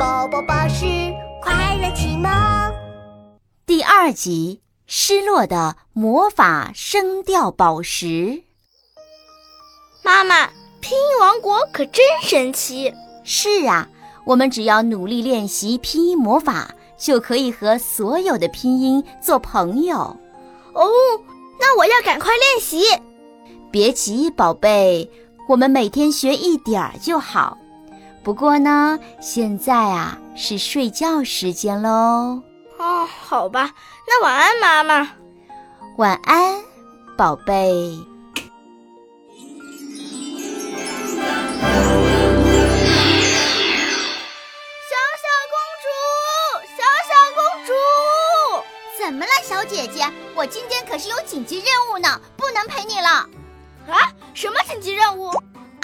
宝宝巴士快乐启蒙第二集：失落的魔法声调宝石。妈妈，拼音王国可真神奇！是啊，我们只要努力练习拼音魔法，就可以和所有的拼音做朋友。哦，那我要赶快练习。别急，宝贝，我们每天学一点儿就好。不过呢，现在啊是睡觉时间喽。哦，好吧，那晚安，妈妈。晚安，宝贝。小小公主，小小公主，怎么了，小姐姐？我今天可是有紧急任务呢，不能陪你了。啊？什么紧急任务？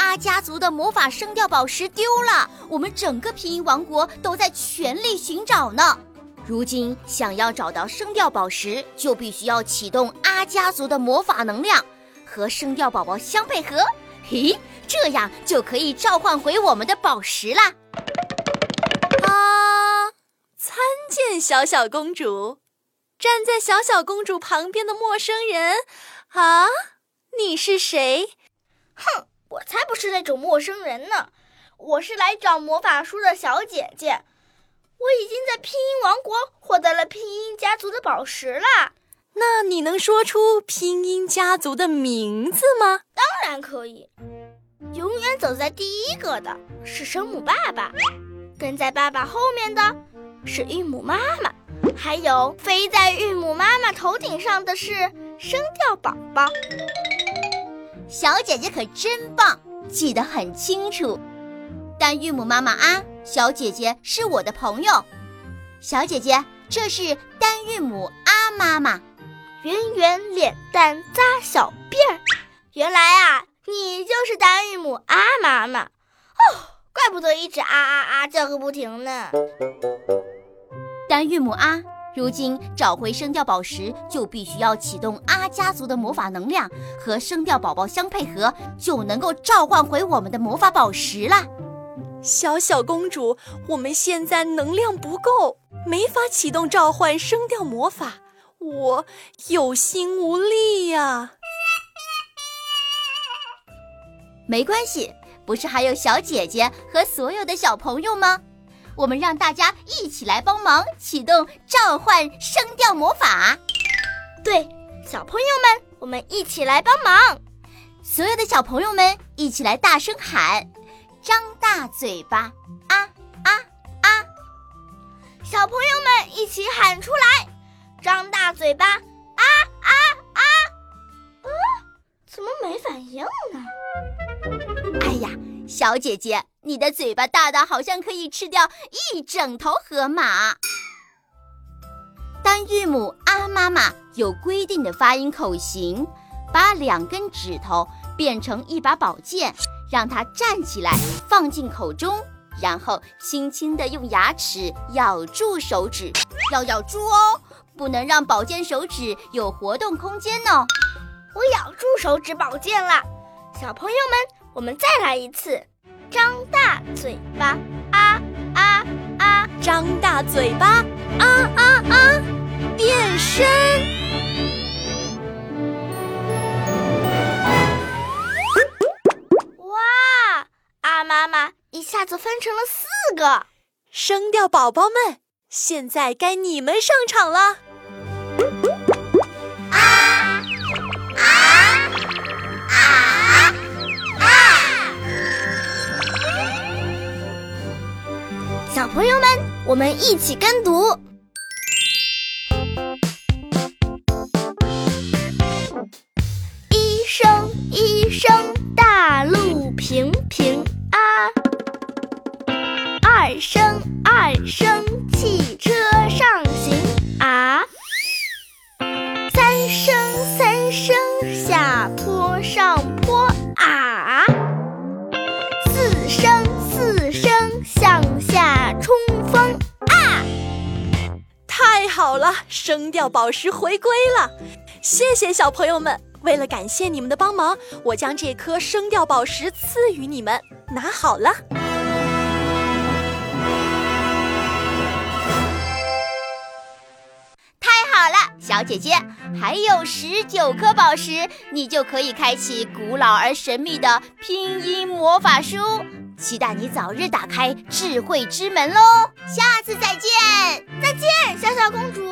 阿家族的魔法声调宝石丢了，我们整个拼音王国都在全力寻找呢。如今想要找到声调宝石，就必须要启动阿家族的魔法能量，和声调宝宝相配合。嘿，这样就可以召唤回我们的宝石啦！啊！参见小小公主。站在小小公主旁边的陌生人，啊，你是谁？哼！我才不是那种陌生人呢，我是来找魔法书的小姐姐。我已经在拼音王国获得了拼音家族的宝石啦。那你能说出拼音家族的名字吗？当然可以。永远走在第一个的是声母爸爸，跟在爸爸后面的是韵母妈妈，还有飞在韵母妈妈头顶上的是声调宝宝。小姐姐可真棒，记得很清楚。但韵母妈妈啊，小姐姐是我的朋友。小姐姐，这是单韵母啊妈妈，圆圆脸蛋扎小辫儿。原来啊，你就是单韵母啊妈妈。哦，怪不得一直啊啊啊叫个不停呢。单韵母啊。如今找回声调宝石，就必须要启动阿家族的魔法能量，和声调宝宝相配合，就能够召唤回我们的魔法宝石啦。小小公主，我们现在能量不够，没法启动召唤声调魔法，我有心无力呀。没关系，不是还有小姐姐和所有的小朋友吗？我们让大家一起来帮忙启动召唤声调魔法。对，小朋友们，我们一起来帮忙。所有的小朋友们一起来大声喊，张大嘴巴，啊啊啊！小朋友们一起喊出来，张大嘴巴，啊啊啊！啊，怎么没反应！小姐姐，你的嘴巴大到好像可以吃掉一整头河马。当韵母啊妈妈有规定的发音口型，把两根指头变成一把宝剑，让它站起来放进口中，然后轻轻地用牙齿咬住手指，要咬住哦，不能让宝剑手指有活动空间呢。我咬住手指宝剑了，小朋友们。我们再来一次，张大嘴巴，啊啊啊！张大嘴巴，啊啊啊！变身！哇！阿妈妈一下子分成了四个声调宝宝们，现在该你们上场了。朋友们，我们一起跟读：一声一声大路平平啊，二声二声汽车。声调宝石回归了，谢谢小朋友们。为了感谢你们的帮忙，我将这颗声调宝石赐予你们，拿好了。太好了，小姐姐，还有十九颗宝石，你就可以开启古老而神秘的拼音魔法书。期待你早日打开智慧之门喽！下次再见，再见，小小公主。